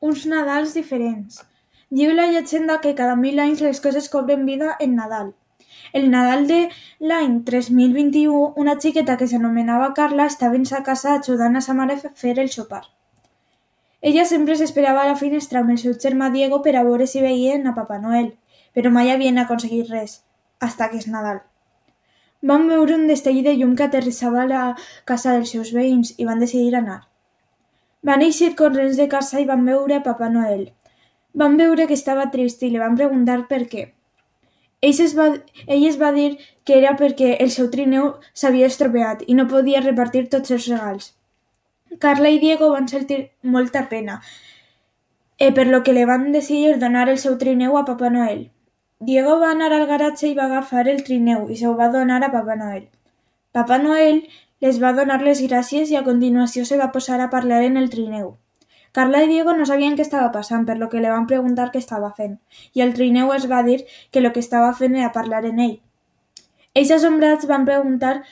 uns Nadals diferents. Diu la llegenda que cada mil anys les coses cobren vida en Nadal. El Nadal de l'any 3021, una xiqueta que s'anomenava Carla estava en sa casa ajudant a sa mare a fer el sopar. Ella sempre s'esperava a la finestra amb el seu germà Diego per a veure si veien a Papa Noel, però mai havien aconseguit res, hasta que és Nadal. Van veure un destell de llum que aterrissava a la casa dels seus veïns i van decidir anar. Van eixir corrents de casa i van veure a Papa Noel. Van veure que estava trist i li van preguntar per què. Ell es, va, ell es va dir que era perquè el seu trineu s'havia estropeat i no podia repartir tots els regals. Carla i Diego van sentir molta pena, eh, per lo que li van decidir donar el seu trineu a Papa Noel. Diego va anar al garatge i va agafar el trineu i se'l va donar a Papa Noel. Papa Noel les va donar les gràcies i a continuació se va posar a parlar en el trineu. Carla i Diego no sabien què estava passant, per lo que li van preguntar què estava fent, i el trineu es va dir que el que estava fent era parlar en ell. Ells assombrats van preguntar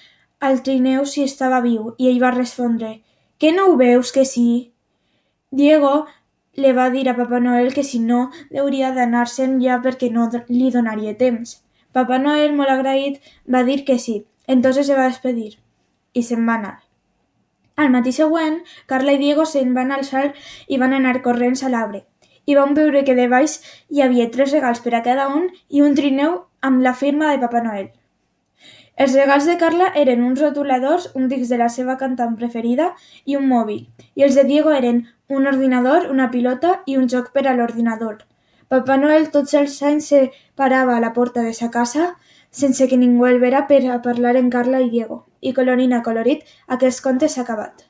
al trineu si estava viu, i ell va respondre «Que no ho veus que sí?» Diego li va dir a Papa Noel que si no hauria d'anar-se'n ja perquè no li donaria temps. Papa Noel, molt agraït, va dir que sí, entonces se va despedir i se'n va anar. Al matí següent, Carla i Diego se'n van alçar i van anar corrents a l'arbre, i van veure que de baix hi havia tres regals per a cada un i un trineu amb la firma de Papa Noel. Els regals de Carla eren uns rotuladors, un disc de la seva cantant preferida i un mòbil, i els de Diego eren un ordinador, una pilota i un joc per a l'ordinador. Papa Noel tots els anys se parava a la porta de sa casa sense que ningú el vera per a parlar amb Carla i Diego. I colorín acolorit, aquest conte s'ha acabat.